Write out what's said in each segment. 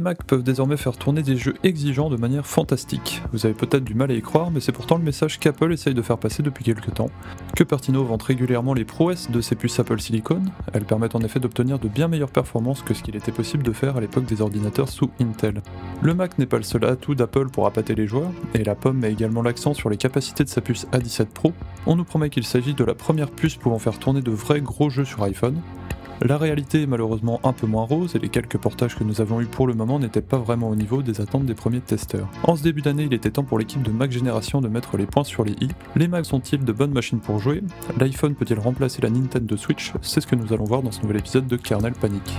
Macs peuvent désormais faire tourner des jeux exigeants de manière fantastique. Vous avez peut-être du mal à y croire, mais c'est pourtant le message qu'Apple essaye de faire passer depuis quelques temps. Cupertino vante régulièrement les prouesses de ses puces Apple Silicon. Elles permettent en effet d'obtenir de bien meilleures performances que ce qu'il était possible de faire à l'époque des ordinateurs sous Intel. Le Mac n'est pas le seul atout d'Apple pour appâter les joueurs, et la pomme met également l'accent sur les capacités de sa puce A17 Pro. On nous promet qu'il s'agit de la première puce pouvant faire tourner de vrais gros jeux sur iPhone. La réalité est malheureusement un peu moins rose et les quelques portages que nous avons eus pour le moment n'étaient pas vraiment au niveau des attentes des premiers testeurs. En ce début d'année, il était temps pour l'équipe de Mac Génération de mettre les points sur les i. Les Macs sont-ils de bonnes machines pour jouer? L'iPhone peut-il remplacer la Nintendo Switch? C'est ce que nous allons voir dans ce nouvel épisode de Kernel Panic.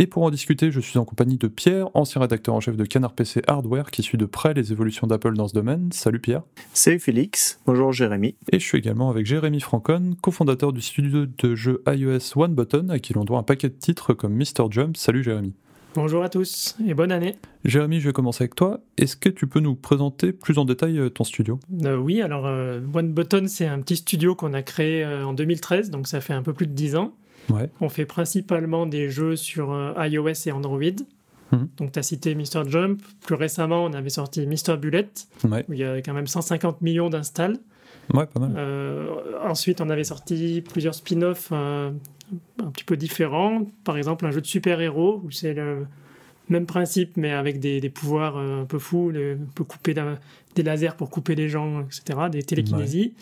Et pour en discuter, je suis en compagnie de Pierre, ancien rédacteur en chef de Canard PC Hardware, qui suit de près les évolutions d'Apple dans ce domaine. Salut Pierre. Salut Félix. Bonjour Jérémy. Et je suis également avec Jérémy Francon, cofondateur du studio de jeux iOS One Button, à qui l'on doit un paquet de titres comme Mr. Jump. Salut Jérémy. Bonjour à tous et bonne année. Jérémy, je vais commencer avec toi. Est-ce que tu peux nous présenter plus en détail euh, ton studio? Euh, Oui, alors euh, One Button, c'est un petit studio qu'on a créé en 2013, donc ça fait un peu plus de 10 ans. On fait principalement des jeux sur euh, iOS et Android. Mhm. Donc, tu as cité Mr. Jump. Plus récemment, on avait sorti Mr. Bullet, où il y a quand même 150 millions d'installs. Ouais, pas mal. Euh, ensuite, on avait sorti plusieurs spin-offs euh, un petit peu différents. Par exemple, un jeu de super-héros, où c'est le même principe, mais avec des, pouvoirs un peu fous. on peut couper des lasers pour couper les gens, etc., des télékinésies.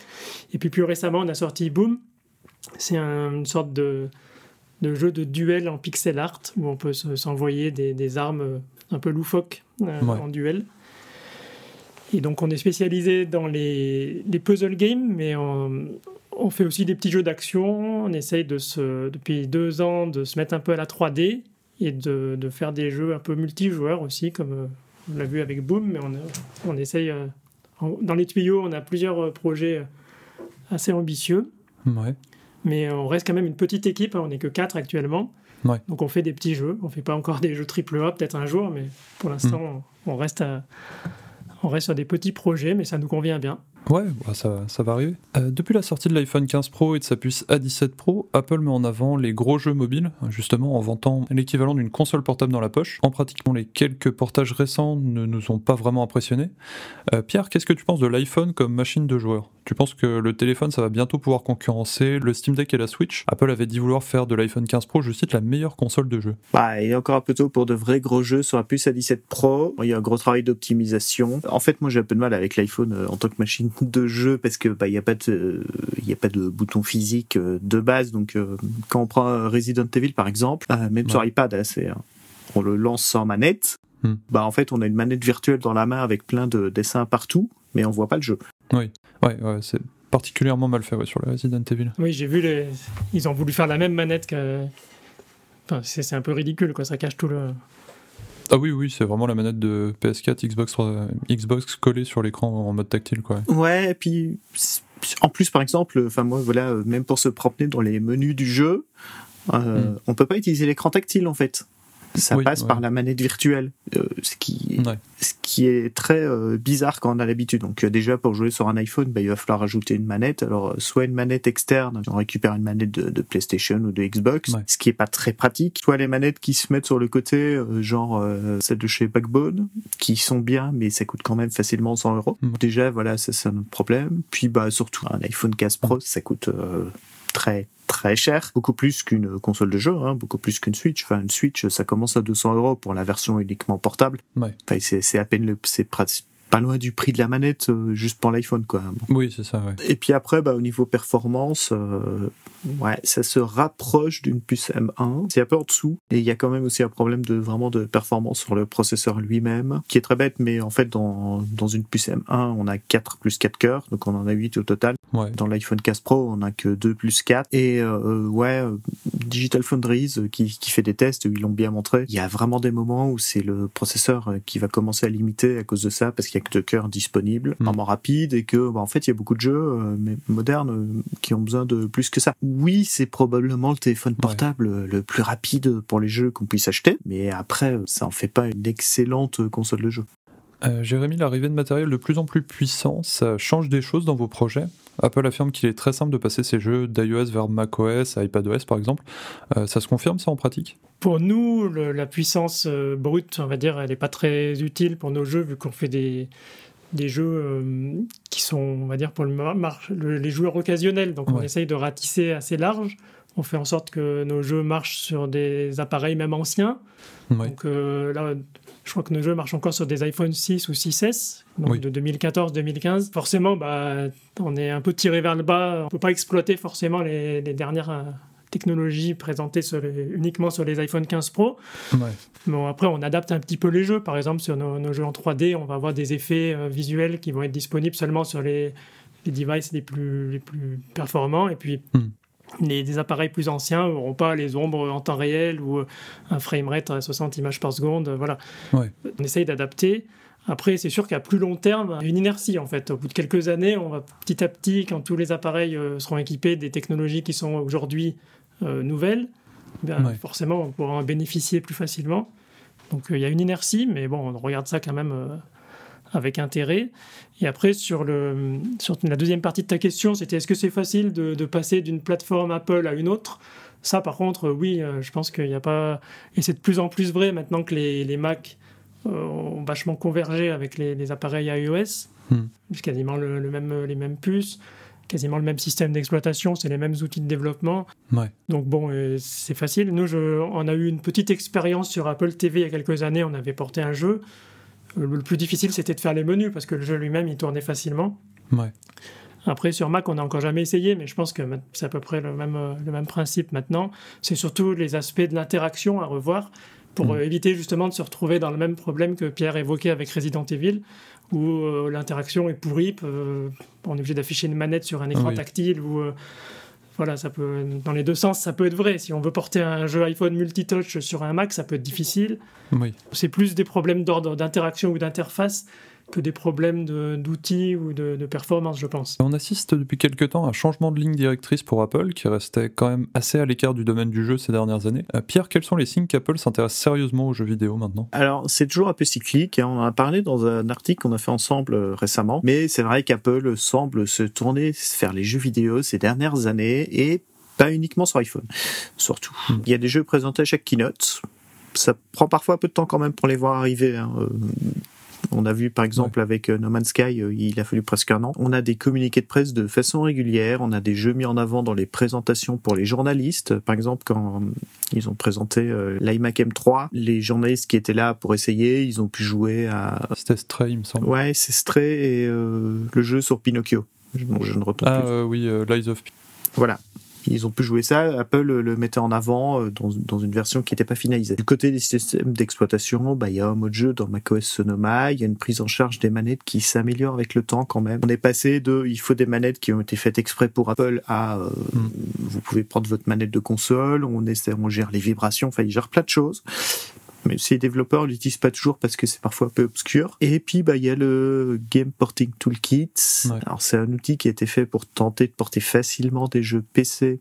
Et puis, plus récemment, on a sorti Boom, c'est une sorte de, jeu de duel en pixel art où on peut s'envoyer des, armes euh, un peu loufoques euh, en duel. Et donc on est spécialisé dans les, puzzle games, mais on, fait aussi des petits jeux d'action. On essaye de se, depuis deux ans de se mettre un peu à la 3D et de, faire des jeux un peu multijoueurs aussi, comme euh, on l'a vu avec Boom, mais on, on essaye... dans les tuyaux, on a plusieurs projets assez ambitieux. Ouais mais on reste quand même une petite équipe, hein, on n'est que 4 actuellement. Donc on fait des petits jeux, on fait pas encore des jeux triple A peut-être un jour, mais pour l'instant mm. on, reste on reste sur des petits projets, mais ça nous convient bien. Ouais, bah, ça, ça, va arriver. Euh, depuis la sortie de l'iPhone 15 Pro et de sa puce A17 Pro, Apple met en avant les gros jeux mobiles, justement en vantant l'équivalent d'une console portable dans la poche. En pratiquement les quelques portages récents ne nous ont pas vraiment impressionnés. Euh, Pierre, qu'est-ce que tu penses de l'iPhone comme machine de joueur? Tu penses que le téléphone, ça va bientôt pouvoir concurrencer le Steam Deck et la Switch? Apple avait dit vouloir faire de l'iPhone 15 Pro, je cite, la meilleure console de jeu. Bah, il est encore un peu tôt pour de vrais gros jeux sur la puce A17 Pro. Il y a un gros travail d'optimisation. En fait, moi j'ai un peu de mal avec l'iPhone euh, en tant que machine de jeu parce que bah il y a pas de il y a pas de bouton physique euh, de base. Donc euh, quand on prend Resident Evil par exemple euh, même sur iPad c'est on le lance sans manette. Hmm. bah en fait on a une manette virtuelle dans la main avec plein de dessins partout mais on voit pas le jeu. Oui. Ouais, ouais c'est particulièrement mal fait sur le Resident Evil. Oui j'ai vu les ils ont voulu faire la même manette que enfin, c'est un peu ridicule quoi. Ça cache tout le ah oui, oui, c'est vraiment la manette de PS4, Xbox 3, Xbox collée sur l'écran en mode tactile, quoi. Ouais, et puis en plus, par exemple, enfin moi, voilà, même pour se promener dans les menus du jeu, euh, hmm. on peut pas utiliser l'écran tactile en fait ça passe par la manette virtuelle, euh, ce, qui, ce qui est très euh, bizarre quand on a l'habitude. Donc euh, déjà pour jouer sur un iPhone, bah, il va falloir ajouter une manette. Alors soit une manette externe, on récupère une manette de, PlayStation ou de Xbox, ce qui est pas très pratique. Soit les manettes qui se mettent sur le côté, genre celle de chez Backbone, qui sont bien, mais ça coûte quand même facilement 100 euros. Déjà voilà, ça c'est un autre problème. Puis bah surtout un iPhone 15 Pro, ça coûte très très cher, beaucoup plus qu'une console de jeu, hein, beaucoup plus qu'une Switch. Enfin, une Switch, ça commence à 200 euros pour la version uniquement portable. Ouais. Enfin, c'est à peine le, c'est pas loin du prix de la manette euh, juste pour l'iPhone quoi. Oui, c'est ça. Ouais. Et puis après, bah, au niveau performance, euh, ouais, ça se rapproche d'une puce M1. C'est un peu en dessous. Et il y a quand même aussi un problème de vraiment de performance sur le processeur lui-même, qui est très bête, mais en fait dans, dans une puce M1, on a 4 plus 4 cœurs, donc on en a 8 au total. Ouais. Dans l'iPhone 15 Pro, on a que 2 plus 4. Et euh, ouais, Digital Foundries qui, qui fait des tests, ils l'ont bien montré. Il y a vraiment des moments où c'est le processeur qui va commencer à limiter à cause de ça, parce qu'il de cœur disponible, mm. vraiment rapide, et que bah, en fait il y a beaucoup de jeux euh, mais modernes euh, qui ont besoin de plus que ça. Oui, c'est probablement le téléphone portable le plus rapide pour les jeux qu'on puisse acheter, mais après ça en fait pas une excellente console de jeu. Euh, Jérémy, l'arrivée de matériel de plus en plus puissant, ça change des choses dans vos projets? Apple affirme qu'il est très simple de passer ses jeux d'iOS vers macOS, iPadOS par exemple. ça se confirme ça en pratique? Pour nous, la puissance brute, on va dire, elle n'est pas très utile pour nos jeux vu qu'on fait des, des jeux qui sont, on va dire, pour le, les joueurs occasionnels. Donc on essaye de ratisser assez large. On fait en sorte que nos jeux marchent sur des appareils même anciens. Donc là, je crois que nos jeux marchent encore sur des iPhone 6 ou 6S, donc de 2014-2015. Forcément, bah, on est un peu tiré vers le bas. On ne peut pas exploiter forcément les, dernières euh, technologies présentées uniquement sur les iPhone 15 Pro. Bon, après, on adapte un petit peu les jeux. Par exemple, sur nos, jeux en 3D, on va avoir des effets euh, visuels qui vont être disponibles seulement sur les, devices les plus, les plus performants. Et puis, hmm les, appareils plus anciens n'auront pas les ombres en temps réel ou euh, un framerate à 60 images par seconde. Voilà. On essaye d'adapter. Après, c'est sûr qu'à plus long terme, il y a une inertie en fait. Au bout de quelques années, on va petit à petit, quand tous les appareils euh, seront équipés des technologies qui sont aujourd'hui euh, nouvelles, ben, forcément, on pourra en bénéficier plus facilement. Donc il y a une inertie, mais bon, on regarde ça quand même avec intérêt. Et après, sur, le, sur la deuxième partie de ta question, c'était est-ce que c'est facile de, passer d'une plateforme Apple à une autre? Ça, par contre, oui, euh, je pense qu'il n'y a pas. Et c'est de plus en plus vrai maintenant que les, les Mac euh, ont vachement convergé avec les, appareils iOS. Hmm. quasiment le, même, les mêmes puces quasiment le même système d'exploitation, c'est les mêmes outils de développement. Donc bon, euh, c'est facile. Nous, je, on a eu une petite expérience sur Apple TV il y a quelques années, on avait porté un jeu. Le plus difficile, c'était de faire les menus parce que le jeu lui-même, il tournait facilement. Après, sur Mac, on n'a encore jamais essayé, mais je pense que c'est à peu près le même, le même principe maintenant. C'est surtout les aspects de l'interaction à revoir pour mm. euh, éviter justement de se retrouver dans le même problème que Pierre évoquait avec Resident Evil, où euh, l'interaction est pourrie, on est obligé d'afficher une manette sur un écran tactile, ou euh, voilà, ça peut, dans les deux sens, ça peut être vrai. Si on veut porter un jeu iPhone multitouch sur un Mac, ça peut être difficile. Oui. C'est plus des problèmes d'ordre d'interaction ou d'interface que des problèmes d'outils ou de, performance, je pense. On assiste depuis quelques temps à un changement de ligne directrice pour Apple, qui restait quand même assez à l'écart du domaine du jeu ces dernières années. Euh, Pierre, quels sont les signes qu'Apple s'intéresse sérieusement aux jeux vidéo maintenant? Alors, c'est toujours un peu cyclique. Hein. On en a parlé dans un article qu'on a fait ensemble euh, récemment, mais c'est vrai qu'Apple semble se tourner vers les jeux vidéo ces dernières années et pas uniquement sur iPhone, surtout. Hmm. Il y a des jeux présentés à chaque keynote. Ça prend parfois un peu de temps quand même pour les voir arriver. Hein. Euh, on a vu par exemple avec euh, No Man's Sky, euh, il a fallu presque un an. On a des communiqués de presse de façon régulière, on a des jeux mis en avant dans les présentations pour les journalistes. Par exemple, quand ils ont présenté euh, l'iMac M3, les journalistes qui étaient là pour essayer, ils ont pu jouer à... C'était Stray, il me semble. Ouais, c'est Stray et le jeu sur Pinocchio. je ne retrouve ah, oui, Lies of... Voilà. Ils ont pu jouer ça. Apple le mettait en avant euh, dans, dans une version qui n'était pas finalisée. Du côté des systèmes d'exploitation, bah, il y a un mode jeu dans macOS Sonoma. Il y a une prise en charge des manettes qui s'améliore avec le temps quand même. On est passé de il faut des manettes qui ont été faites exprès pour Apple à euh, hmm. vous pouvez prendre votre manette de console. On essaie, on gère les vibrations. Enfin, il gère plein de choses mais ces développeurs l'utilisent pas toujours parce que c'est parfois un peu obscur. Et puis bah il y a le Game Porting Toolkit. Alors c'est un outil qui a été fait pour tenter de porter facilement des jeux PC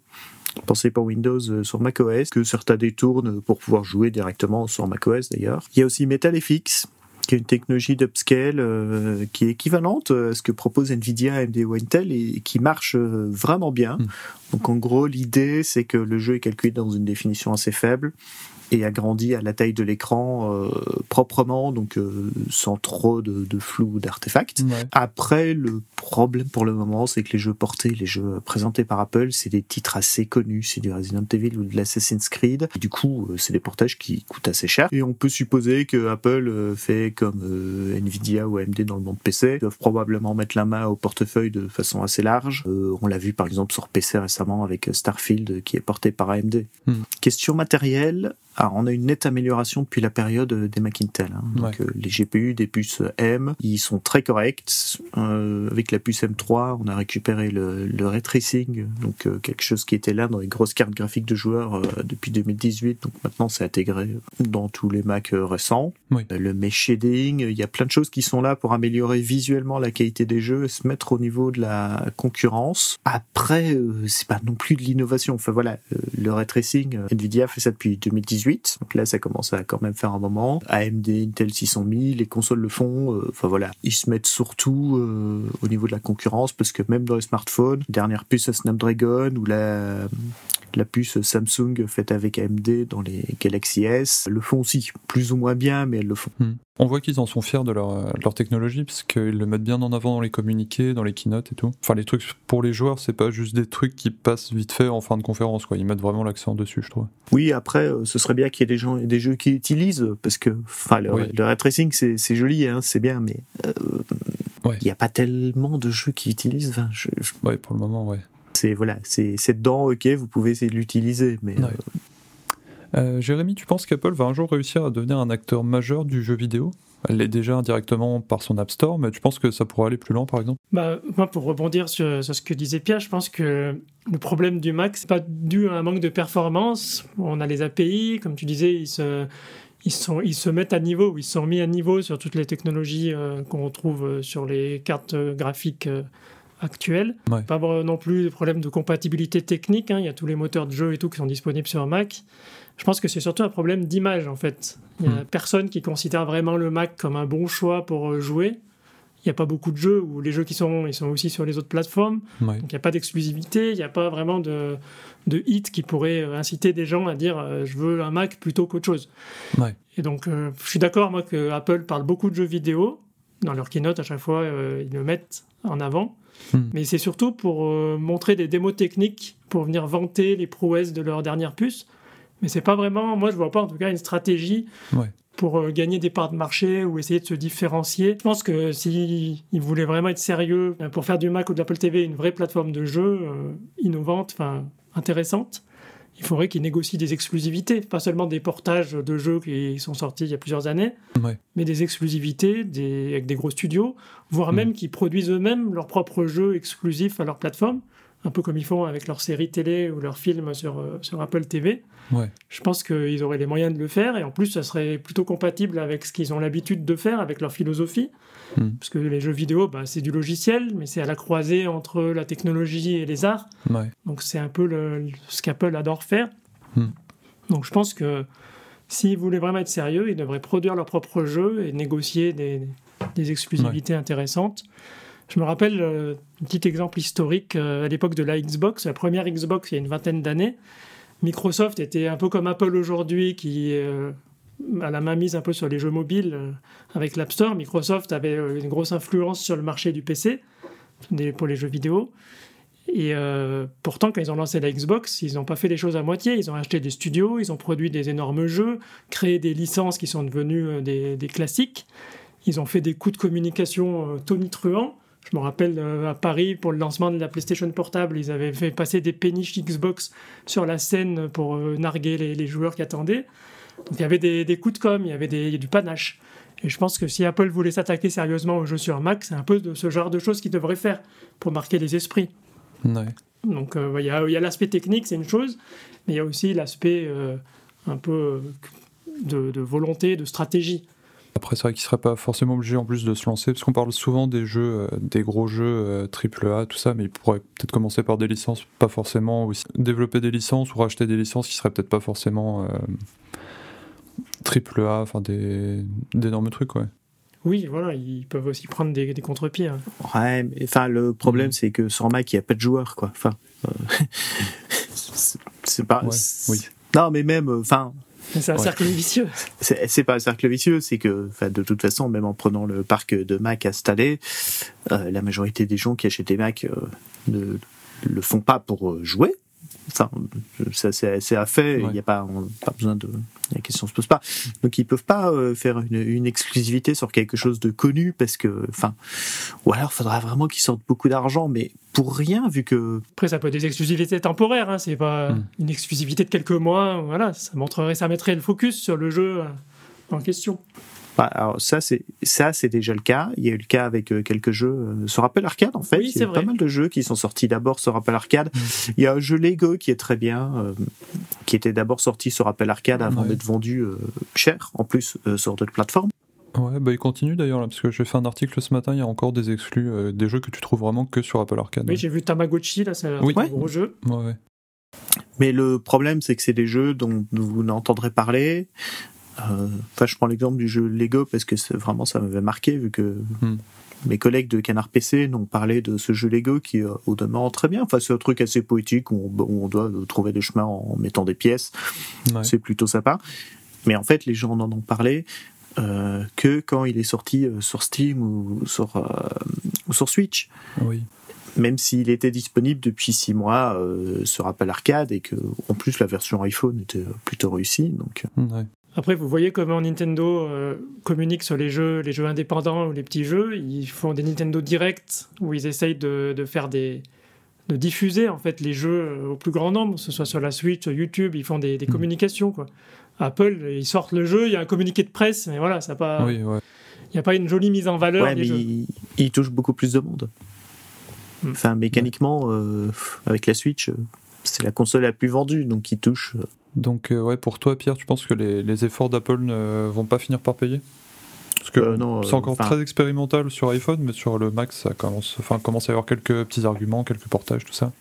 pensé pour Windows euh, sur macOS, que certains détournent pour pouvoir jouer directement sur macOS d'ailleurs. Il y a aussi MetalFX, qui est une technologie d'upscale euh, qui est équivalente à ce que propose Nvidia, AMD ou Intel et qui marche euh, vraiment bien. Hmm. Donc en gros, l'idée c'est que le jeu est calculé dans une définition assez faible et agrandi à la taille de l'écran euh, proprement, donc euh, sans trop de, de flou d'artefacts. Après, le problème pour le moment, c'est que les jeux portés, les jeux présentés par Apple, c'est des titres assez connus, c'est du Resident Evil ou de l'Assassin's Creed. du coup, euh, c'est des portages qui coûtent assez cher. Et on peut supposer que Apple fait comme Nvidia ou AMD dans le monde PC, Ils doivent probablement mettre la main au portefeuille de façon assez large. on l'a vu par exemple sur PC récemment avec Starfield qui est porté par AMD. Hmm. Question matérielle, alors, on a une nette amélioration depuis la période des Mac Intel. Hein. Donc, euh, les GPU des puces M, ils sont très corrects. Euh, avec la puce M3, on a récupéré le, le ray tracing, donc euh, quelque chose qui était là dans les grosses cartes graphiques de joueurs depuis 2018. Donc maintenant, c'est intégré dans tous les Mac récents. le mesh shading, il y a plein de choses qui sont là pour améliorer visuellement la qualité des jeux et se mettre au niveau de la concurrence. Après, c'est pas non plus de l'innovation. Enfin voilà, le ray tracing, Nvidia fait ça depuis 2018 2018. Donc là, ça commence à quand même faire un moment. AMD, Intel 6000, les consoles le font. Euh, enfin voilà, ils se mettent surtout euh, au niveau de la concurrence parce que même dans les smartphones, dernière puce Snapdragon ou la la puce Samsung faite avec AMD dans les Galaxy S le font aussi, plus ou moins bien, mais elles le font. Hmm. On voit qu'ils en sont fiers de leur, leur technologie, parce qu'ils le mettent bien en avant dans les communiqués, dans les keynotes et tout. Enfin, les trucs pour les joueurs, c'est pas juste des trucs qui passent vite fait en fin de conférence, quoi. Ils mettent vraiment l'accent dessus, je trouve. Oui, après, euh, ce serait bien qu'il y ait des gens et des jeux qui utilisent, parce que, enfin, le, ray tracing, c'est joli, hein, c'est bien, mais euh, il n'y a pas tellement de jeux qui utilisent. Enfin, Ouais, pour le moment, ouais. C'est voilà, c'est dedans, ok, vous pouvez essayer de l'utiliser, mais. Euh, euh, Jérémy, tu penses qu'Apple va un jour réussir à devenir un acteur majeur du jeu vidéo? Elle l'est déjà indirectement par son App Store, mais tu penses que ça pourrait aller plus loin, par exemple? Bah, pour rebondir sur, ce que disait Pierre, je pense que le problème du Mac, c'est pas dû à un manque de performance. On a les API, comme tu disais, ils se, ils, sont, ils se mettent à niveau, ils sont mis à niveau sur toutes les technologies euh, qu'on retrouve euh, sur les cartes graphiques actuelles. Pas non plus de problème de compatibilité technique. Hein. Il y a tous les moteurs de jeu et tout qui sont disponibles sur Mac. Je pense que c'est surtout un problème d'image en fait. Il n'y a hmm. personne qui considère vraiment le Mac comme un bon choix pour euh, jouer. Il n'y a pas beaucoup de jeux où les jeux qui sont, ils sont aussi sur les autres plateformes. Donc il n'y a pas d'exclusivité, il n'y a pas vraiment de, de hit qui pourrait euh, inciter des gens à dire euh, je veux un Mac plutôt qu'autre chose. Et donc je suis d'accord moi que Apple parle beaucoup de jeux vidéo. Dans leur keynote à chaque fois ils le mettent en avant. Hmm. Mais c'est surtout pour montrer des démos techniques, pour venir vanter les prouesses de leur dernière puce. Mais c'est pas vraiment, moi je vois pas en tout cas une stratégie pour euh, gagner des parts de marché ou essayer de se différencier. Je pense que s'ils voulaient vraiment être sérieux euh, pour faire du Mac ou de l'Apple TV une vraie plateforme de jeu euh, innovante, enfin intéressante, il faudrait qu'ils négocient des exclusivités, pas seulement des portages de jeux qui sont sortis il y a plusieurs années, mais des exclusivités des, avec des gros studios, voire hmm. même qu'ils produisent eux-mêmes leurs propres jeux exclusifs à leur plateforme un peu comme ils font avec leurs séries télé ou leurs films sur, euh, sur Apple TV. Je pense qu'ils auraient les moyens de le faire et en plus, ça serait plutôt compatible avec ce qu'ils ont l'habitude de faire, avec leur philosophie. Hmm. Parce que les jeux vidéo, bah, c'est du logiciel, mais c'est à la croisée entre la technologie et les arts. Donc c'est un peu le, ce qu'Apple adore faire. Hmm. Donc je pense que s'ils voulaient vraiment être sérieux, ils devraient produire leurs propres jeux et négocier des, des exclusivités intéressantes. Je me rappelle euh, un petit exemple historique euh, à l'époque de la Xbox, la première Xbox il y a une vingtaine d'années. Microsoft était un peu comme Apple aujourd'hui qui euh, a la main mise un peu sur les jeux mobiles avec l'App Store. Microsoft avait une grosse influence sur le marché du PC pour les jeux vidéo. Et pourtant, quand ils ont lancé la Xbox, ils n'ont pas fait les choses à moitié. Ils ont acheté des studios, ils ont produit des énormes jeux, créé des licences qui sont devenues des classiques. Ils ont fait des coups de communication tonitruants. Je me rappelle euh, à Paris, pour le lancement de la PlayStation Portable, ils avaient fait passer des péniches Xbox sur la scène pour euh, narguer les, joueurs qui attendaient. Donc il y avait des, coups de com, il y avait du panache. Et je pense que si Apple voulait s'attaquer sérieusement aux jeux sur Mac, c'est un peu de ce genre de choses qu'il devrait faire pour marquer les esprits. Donc euh, il y a, l'aspect technique, c'est une chose, mais il y a aussi l'aspect un peu de, volonté, de stratégie. Après, c'est vrai qu'il serait pas forcément obligé en plus de se lancer, parce qu'on parle souvent des jeux, euh, des gros jeux triple A, tout ça, mais il pourrait peut-être commencer par des licences, pas forcément aussi développer des licences ou racheter des licences qui seraient peut-être pas forcément triple A, enfin des d'énormes trucs, ouais. Oui, voilà, ils peuvent aussi prendre des, des contre-pieds. Hein. Ouais, mais enfin, le problème, mm. c'est que sur Mac, il n'y a pas de joueurs, quoi. Enfin, euh, c'est pas. oui. Non, mais même, euh, enfin, c'est un cercle vicieux. C'est pas un cercle vicieux, c'est que, de toute façon, même en prenant le parc de Mac installé, euh, la majorité des gens qui achètent des Mac euh, ne le font pas pour euh, jouer, Enfin, ça c'est à fait. Il n'y a pas, pas besoin de. La question se pose pas. Donc ils peuvent pas euh, faire une, une, exclusivité sur quelque chose de connu parce que, enfin, ou alors il faudra vraiment qu'ils sortent beaucoup d'argent, mais pour rien vu que. Après ça peut être des exclusivités temporaires. Hein, c'est pas hmm. une exclusivité de quelques mois. Voilà, ça montrerait, ça mettrait le focus sur le jeu euh, en question. Bah, alors ça c'est ça c'est déjà le cas. Il y a eu le cas avec euh, quelques jeux euh, sur Apple Arcade en fait. il y a pas mal de jeux qui sont sortis d'abord sur Apple Arcade. Mm. Il y a un jeu Lego qui est très bien, euh, qui était d'abord sorti sur Apple Arcade avant d'être vendu cher en plus sur d'autres plateformes. Ouais, bah il continue d'ailleurs là, parce que j'ai fait un article ce matin, il y a encore des exclus, des jeux que tu trouves vraiment que sur Apple Arcade. Oui, j'ai vu Tamagotchi là, c'est un gros jeu. Ouais, Mais le problème, c'est que c'est des jeux dont vous n'entendrez parler. Euh, enfin, je prends l'exemple du jeu Lego parce que vraiment ça m'avait marqué vu que hmm. mes collègues de Canard PC n'ont parlé de ce jeu Lego qui, euh, au demeurant, très bien. Enfin, c'est un truc assez poétique où on, doit trouver des chemins en mettant des pièces. C'est plutôt sympa. Mais en fait, les gens n'en ont parlé euh, que quand il est sorti euh, sur Steam ou sur, euh, ou sur Switch. Oui. Même s'il était disponible depuis six mois sur Apple Arcade et que en plus la version iPhone était plutôt réussie. Donc. Après, vous voyez comment Nintendo communique sur les jeux, les jeux indépendants ou les petits jeux. Ils font des Nintendo Direct où ils essayent de, de faire des, de diffuser en fait les jeux au plus grand nombre, que ce soit sur la Switch, sur YouTube, ils font des, des mm. communications quoi. Apple, ils sortent le jeu, il y a un communiqué de presse, mais voilà, ça pas. Il n'y a pas une jolie mise en valeur. Ouais, mais il, touche beaucoup plus de monde. Hmm. Enfin, mécaniquement, euh, avec la Switch, euh, c'est la console la plus vendue, donc il touche. Euh. Donc, ouais, pour toi, Pierre, tu penses que les, efforts d'Apple ne vont pas finir par payer? Parce que c'est encore très expérimental sur iPhone, mais sur le Mac, ça commence, enfin, commence à y avoir quelques petits arguments, quelques portages, tout ça.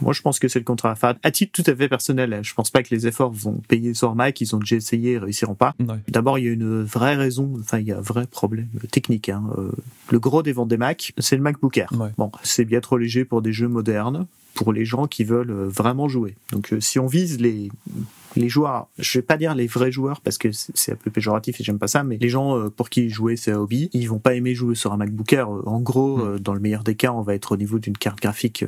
Moi, je pense que c'est le contraire. Enfin, à titre tout à fait personnel, je pense pas que les efforts vont payer sur Mac. Ils ont déjà essayé et réussiront pas. D'abord, il y a une vraie raison. Enfin, il y a un vrai problème technique. Hein. Euh, le gros des ventes des Mac, c'est le MacBook Air. Bon, c'est bien trop léger pour des jeux modernes pour les gens qui veulent euh, vraiment jouer. Donc euh, si on vise les les joueurs, je vais pas dire les vrais joueurs parce que c'est un peu péjoratif et j'aime pas ça, mais les gens euh, pour qui jouer c'est un hobby, ils vont pas aimer jouer sur un MacBook Air. En gros, mm. dans le meilleur des cas, on va être au niveau d'une carte graphique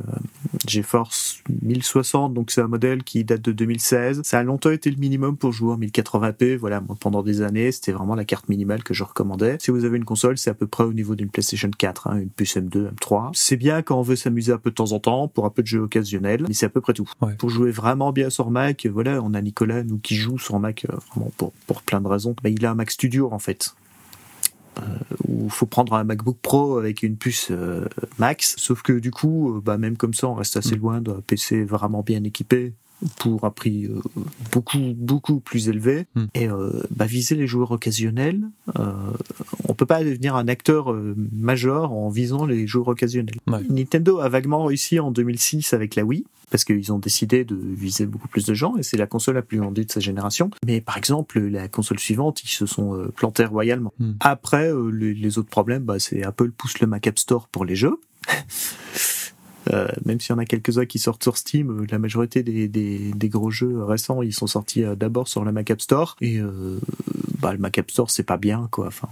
GeForce 1060, donc c'est un modèle qui date de 2016. Ça a longtemps été le minimum pour jouer en 1080p. Voilà, moi, pendant des années, c'était vraiment la carte minimale que je recommandais. Si vous avez une console, c'est à peu près au niveau d'une PlayStation 4, hein, une puce M2, M3. C'est bien quand on veut s'amuser un peu de temps en temps pour un peu de jeu occasionnel, mais c'est à peu près tout. Pour jouer vraiment bien sur Mac, voilà, on a Nous, qui joue sur Mac, euh, vraiment pour, pour plein de raisons. Bah, il a un Mac Studio, en fait. Euh, où il faut prendre un MacBook Pro avec une puce euh, Max. Sauf que du coup, bah, même comme ça, on reste assez mm. loin d'un PC vraiment bien équipé pour un prix euh, beaucoup beaucoup plus élevé hmm. et euh, bah, viser les joueurs occasionnels euh, on peut pas devenir un acteur euh, majeur en visant les joueurs occasionnels Nintendo a vaguement réussi en 2006 avec la Wii parce qu'ils ont décidé de viser beaucoup plus de gens et c'est la console la plus vendue de sa génération mais par exemple la console suivante ils se sont plantés royalement hmm. après les, les, autres problèmes bah, c'est Apple pousse le Mac App Store pour les jeux Euh, même s'il y en a quelques-uns qui sortent sur Steam, euh, la majorité des, des, des gros jeux récents, ils sont sortis euh, d'abord sur le Mac App Store. Et bah, le Mac App Store, c'est pas bien, quoi. Enfin,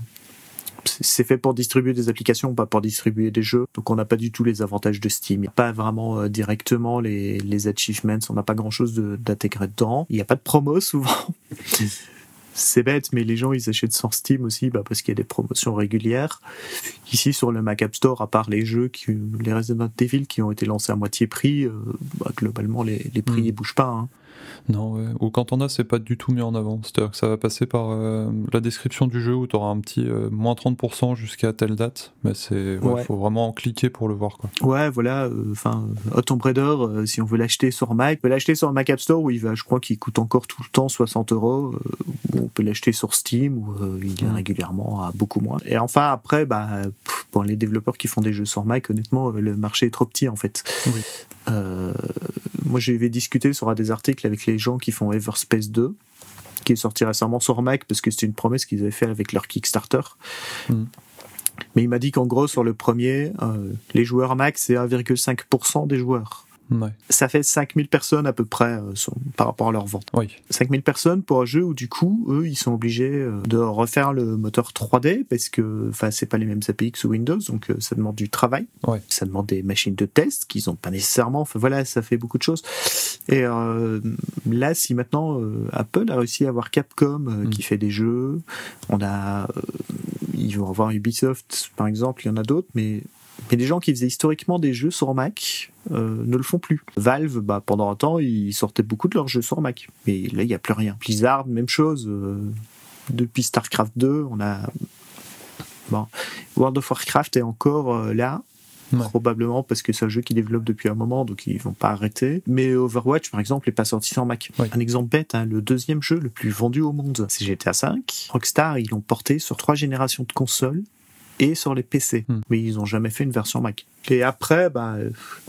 c'est fait pour distribuer des applications, pas pour distribuer des jeux. Donc on n'a pas du tout les avantages de Steam. Il n'y a pas vraiment directement les, les achievements. On n'a pas grand-chose d'intégrer dedans. Il n'y a pas de promo souvent. c'est bête, mais les gens ils achètent sur Steam aussi bah, parce qu'il y a des promotions régulières. Ici sur le Mac App Store, à part les jeux, qui, les Resident Evil qui ont été lancés à moitié prix, euh, bah, globalement les, les prix ne hmm. bougent pas. Hein. Non, ouais. ou quand on a, c'est pas du tout mis en avant. C'est-à-dire que ça va passer par euh, la description du jeu où tu auras un petit euh, moins 30% jusqu'à telle date. Mais c'est, ouais, faut vraiment cliquer pour le voir, quoi. Ouais, voilà. Euh, enfin, euh, Tomb Raider, si on veut l'acheter sur Mac, on peut l'acheter sur Mac App Store où il va, je crois qu'il coûte encore tout le temps 60 euros. On peut l'acheter sur Steam où il est régulièrement à beaucoup moins. Et enfin, après, bah, pour les développeurs qui font des jeux sur Mac, honnêtement, le marché est trop petit, en fait. Oui. Moi, j'avais discuté sur des articles avec les gens qui font Everspace 2, qui est sorti récemment sur Mac parce que c'était une promesse qu'ils avaient fait avec leur Kickstarter. Hmm. Mais il m'a dit qu'en gros, sur le premier, euh, les joueurs Mac, c'est 1,5% des joueurs. Ça fait 5000 personnes à peu près euh, par rapport à leur vente. Oui. 5000 personnes pour un jeu où du coup, eux, ils sont obligés euh, de refaire le moteur 3D parce que enfin, c'est pas les mêmes API que sous Windows, donc euh, ça demande du travail. Ça demande des machines de test qu'ils ont pas nécessairement. Enfin voilà, ça fait beaucoup de choses. Et là, si maintenant Apple a réussi à avoir Capcom mm. qui fait des jeux, on a, ils vont avoir Ubisoft par exemple, il y en a d'autres, mais mais des gens qui faisaient historiquement des jeux sur Mac euh, ne le font plus. Valve, bah, pendant un temps, ils sortaient beaucoup de leurs jeux sur Mac. Mais là, il n'y a plus rien. Blizzard, même chose. Euh, depuis StarCraft 2, on a... Bon, World of Warcraft est encore euh, là. Probablement parce que c'est un jeu qui développe depuis un moment, donc ils vont pas arrêter. Mais Overwatch, par exemple, est pas sorti sur Mac. Un exemple bête, hein, le deuxième jeu le plus vendu au monde, c'est GTA V. Rockstar, ils l'ont porté sur trois générations de consoles et sur les PC. Hmm. Mais ils n'ont jamais fait une version Mac. Et après, bah,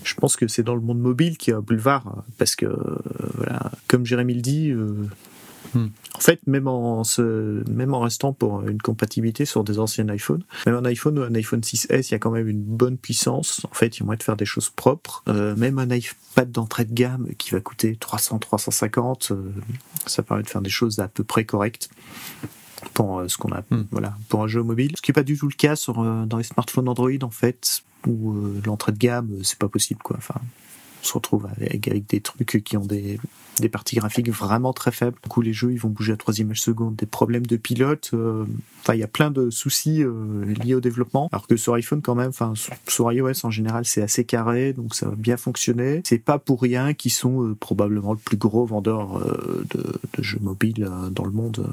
je pense que c'est dans le monde mobile qu'il y a boulevard, parce que, voilà, comme Jérémy le dit, Hmm. En fait, même en, se, même en restant pour une compatibilité sur des anciens iPhones, même un iPhone ou un iPhone 6S, il y a quand même une bonne puissance. En fait, il y a moyen de faire des choses propres. Euh, même un iPad d'entrée de gamme qui va coûter 300, 350, euh, ça permet de faire des choses à peu près correctes pour euh, ce qu'on a, hmm. voilà, pour un jeu mobile. Ce qui n'est pas du tout le cas sur, dans les smartphones Android, en fait, où l'entrée de gamme, c'est pas possible, quoi. Enfin, on se retrouve avec, avec, des trucs qui ont des, des parties graphiques vraiment très faibles. Du coup, les jeux, ils vont bouger à 3 images secondes, des problèmes de pilote. Euh, enfin, il y a plein de soucis euh, liés au développement. Alors que sur iPhone, quand même, enfin, sur, iOS en général, c'est assez carré, donc ça va bien fonctionner. C'est pas pour rien qu'ils sont euh, probablement le plus gros vendeur de, de, jeux mobiles dans le monde,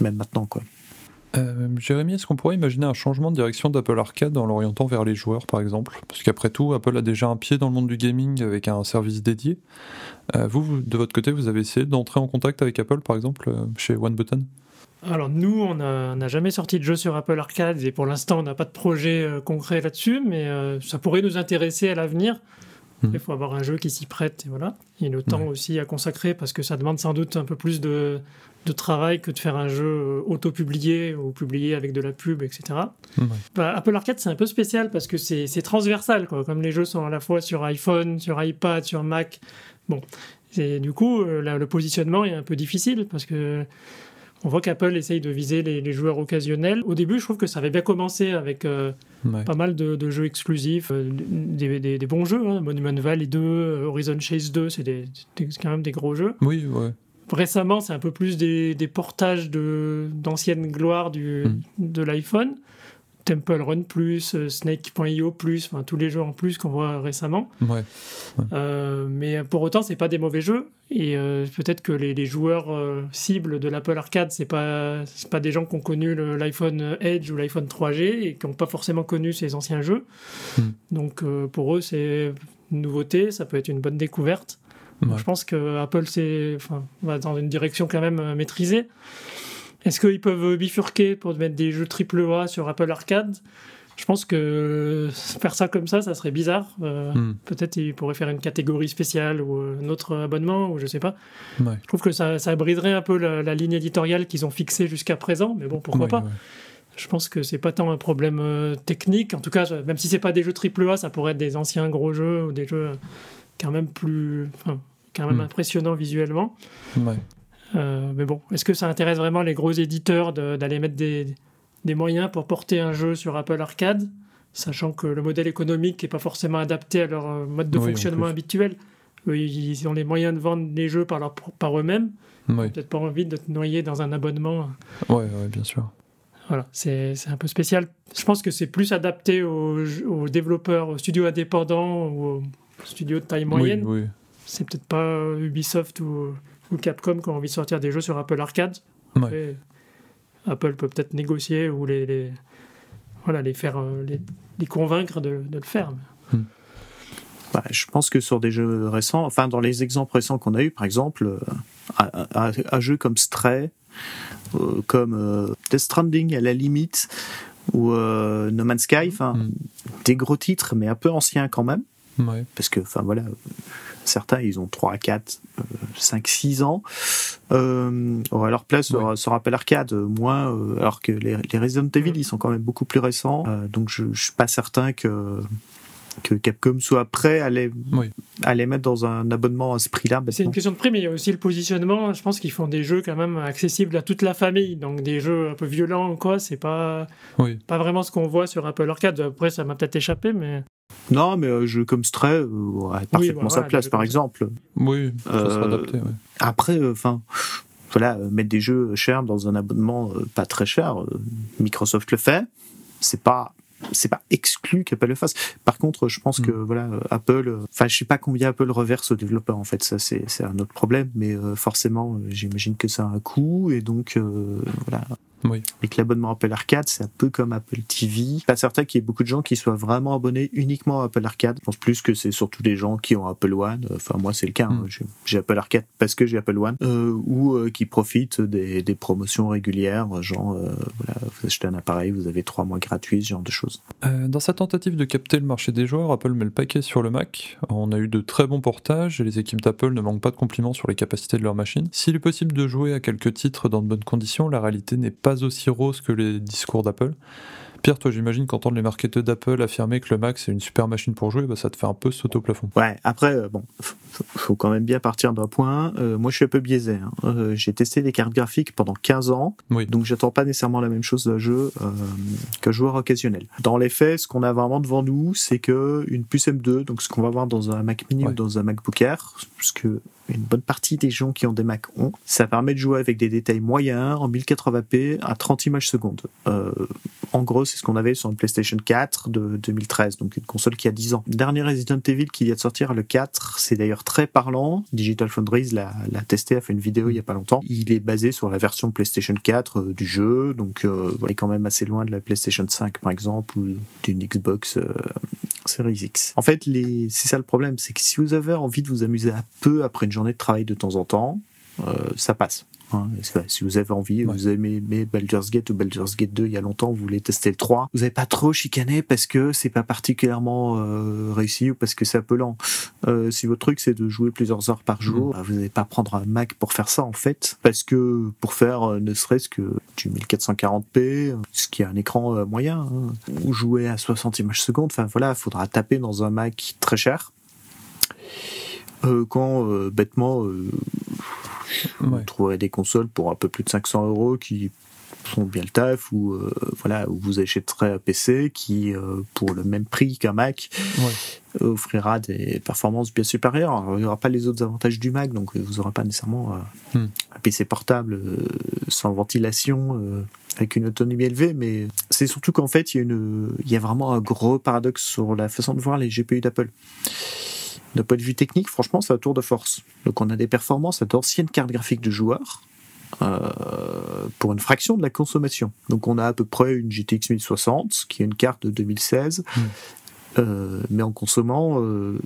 même maintenant, quoi. Euh, Jérémy, est-ce qu'on pourrait imaginer un changement de direction d'Apple Arcade en l'orientant vers les joueurs, par exemple? Parce qu'après tout, Apple a déjà un pied dans le monde du gaming avec un service dédié. Euh, vous, de votre côté, vous avez essayé d'entrer en contact avec Apple, par exemple, euh, chez OneButton alors nous, on n'a jamais sorti de jeu sur Apple Arcade et pour l'instant, on n'a pas de projet concret là-dessus, mais ça pourrait nous intéresser à l'avenir. Hmm. Il faut avoir un jeu qui s'y prête, et voilà. Il y a le temps aussi à consacrer parce que ça demande sans doute un peu plus de, de travail que de faire un jeu euh, auto-publié ou publié avec de la pub, etc. Bah, Apple Arcade, c'est un peu spécial parce que c'est transversal, quoi. Comme les jeux sont à la fois sur iPhone, sur iPad, sur Mac. Bon. Et du coup, euh, le positionnement est un peu difficile parce que on voit qu'Apple essaye de viser les, joueurs occasionnels. Au début, je trouve que ça avait bien commencé avec euh, pas mal de, jeux exclusifs, des, bons jeux. Hein. Monument Valley 2, Horizon Chase 2, c'est quand même des gros jeux. Oui, ouais récemment, c'est un peu plus des, portages d'anciennes gloires du, mm. de l'iPhone. Temple Run Plus, euh, Snake.io Plus, enfin, tous les jeux en plus qu'on voit récemment. Euh, mais pour autant, c'est pas des mauvais jeux. Et euh, peut-être que les, joueurs cibles de l'Apple Arcade, c'est pas pas des gens qui ont connu l'iPhone Edge ou l'iPhone 3G et qui n'ont pas forcément connu ces anciens jeux. Mm. Donc pour eux, c'est une nouveauté, ça peut être une bonne découverte. Je pense que Apple enfin, va dans une direction quand même euh, maîtrisée. Est-ce qu'ils peuvent bifurquer pour mettre des jeux AAA sur Apple Arcade? Je pense que faire ça comme ça, ça serait bizarre. Euh, hmm. Peut-être ils pourraient faire une catégorie spéciale ou un autre abonnement, ou je sais pas. Je trouve que ça, ça, briserait un peu la, ligne éditoriale qu'ils ont fixée jusqu'à présent, mais bon, pourquoi pas Je pense que c'est pas tant un problème euh, technique. En tout cas, même si c'est pas des jeux AAA, ça pourrait être des anciens gros jeux ou des jeux quand même plus, enfin, quand même hmm. impressionnant visuellement. Euh, mais bon, est-ce que ça intéresse vraiment les gros éditeurs d'aller mettre des, des, moyens pour porter un jeu sur Apple Arcade, sachant que le modèle économique n'est pas forcément adapté à leur euh, mode de fonctionnement habituel? Ils ont les moyens de vendre les jeux par, leur, par eux-mêmes. Peut-être pas envie de te noyer dans un abonnement. Oui, bien sûr. Voilà, c'est un peu spécial. Je pense que c'est plus adapté aux, aux, développeurs, aux studios indépendants ou aux studios de taille moyenne. Oui, oui c'est peut-être pas Ubisoft ou, Capcom qui ont envie de sortir des jeux sur Apple Arcade. Apple peut peut-être négocier ou les, voilà, les, faire, euh, les, convaincre de, le faire. Hmm. Bah, je pense que sur des jeux récents, enfin dans les exemples récents qu'on a eu, par exemple, euh, un, jeu comme Stray, euh, comme Death Stranding à la limite, ou No Man's Sky, enfin hmm. des gros titres, mais un peu anciens quand même. Parce que, enfin voilà, certains ils ont 3, 4, 5, 6 ans. Euh, à leur place sur, Apple Arcade, moins, euh, alors que les, Resident Evil ils sont quand même beaucoup plus récents. Euh, donc je, je suis pas certain que que Capcom soit prêt à les, à les mettre dans un abonnement à ce prix-là. C'est une question de prix, mais il y a aussi le positionnement. Je pense qu'ils font des jeux quand même accessibles à toute la famille. Donc des jeux un peu violents ou quoi, c'est pas, pas vraiment ce qu'on voit sur Apple Arcade. Après, ça m'a peut-être échappé, mais. Non, mais un euh, jeu comme Stray euh, parfaitement sa place, par exemple. Oui, ça sera euh, adapté. Après, enfin voilà, mettre des jeux chers dans un abonnement pas très cher, Microsoft le fait. C'est pas c'est pas exclu qu'Apple le fasse. Par contre, je pense que mm. voilà, Apple, enfin, je sais pas combien Apple reverse aux développeurs en fait, ça c'est un autre problème, mais euh, forcément, euh, j'imagine que ça a un coût et donc euh, voilà. Oui. Et que l'abonnement Apple Arcade, c'est un peu comme Apple TV. Pas certain qu'il y ait beaucoup de gens qui soient vraiment abonnés uniquement à Apple Arcade. Je pense plus que c'est surtout des gens qui ont Apple One. Enfin, moi, c'est le cas. Hein. Hmm. J'ai Apple Arcade parce que j'ai Apple One. Euh, ou euh, qui profitent des, des, promotions régulières. Genre, euh, voilà, vous achetez un appareil, vous avez trois mois gratuits, ce genre de choses. Dans sa tentative de capter le marché des joueurs, Apple met le paquet sur le Mac. On a eu de très bons portages et les équipes d'Apple ne manquent pas de compliments sur les capacités de leur machine. S'il est possible de jouer à quelques titres dans de bonnes conditions, la réalité n'est pas aussi rose que les discours d'Apple. Pierre, toi, j'imagine qu'entendre les marketeurs d'Apple affirmer que le Mac c'est une super machine pour jouer, bah, ça te fait un peu sauter au plafond. Ouais, après, euh, bon, faut quand même bien partir d'un point. Euh, moi, je suis un peu biaisé. Hein. Euh, j'ai testé les cartes graphiques pendant 15 ans, oui. donc j'attends pas nécessairement la même chose d'un jeu qu'un joueur occasionnel. Dans les faits, ce qu'on a vraiment devant nous, c'est que une puce M2, donc ce qu'on va voir dans un Mac Mini ou dans un MacBook Air, puisque une bonne partie des gens qui ont des Mac ont. Ça permet de jouer avec des détails moyens en 1080p à 30 images secondes. Euh, en gros, c'est ce qu'on avait sur une PlayStation 4 de 2013, donc une console qui a 10 ans. Dernier Resident Evil qui vient de sortir, le 4, c'est d'ailleurs très parlant. Digital Foundries l'a testé, a fait une vidéo il y a pas longtemps. Il est basé sur la version PlayStation 4 euh, du jeu, donc euh, on est quand même assez loin de la PlayStation 5 par exemple ou d'une Xbox euh, Series X. En fait, c'est ça le problème, c'est que si vous avez envie de vous amuser un peu après une journée de travail de temps en temps, ça passe. Hein. Si vous avez envie, vous aimez, aimé Baldur's Gate ou Baldur's Gate 2 il y a longtemps, vous voulez tester le 3, vous n'avez pas trop chicané parce que c'est pas particulièrement euh, réussi ou parce que c'est un peu lent. Euh, si votre truc c'est de jouer plusieurs heures par jour, mm. bah, vous n'allez pas prendre un Mac pour faire ça en fait, parce que pour faire ne serait-ce que du 1440p, ce qui est un écran moyen, hein, ou jouer à 60 images secondes, enfin voilà, il faudra taper dans un Mac très cher euh, quand euh, bêtement euh, vous trouverez des consoles pour un peu plus de 500 euros qui font bien le taf ou voilà où vous achèterez un PC qui pour le même prix qu'un Mac offrira des performances bien supérieures. il n'y aura pas les autres avantages du Mac donc vous n'aurez pas nécessairement hmm. un PC portable sans ventilation avec une autonomie élevée, mais c'est surtout qu'en fait, il y, a une, il y a vraiment un gros paradoxe sur la façon de voir les GPU d'Apple. D'un point de vue technique, franchement, c'est un tour de force. Donc on a des performances à d'anciennes cartes graphiques de joueurs euh, pour une fraction de la consommation. Donc on a à peu près une GTX 1060, qui est une carte de 2016, mmh. euh, mais en consommant euh,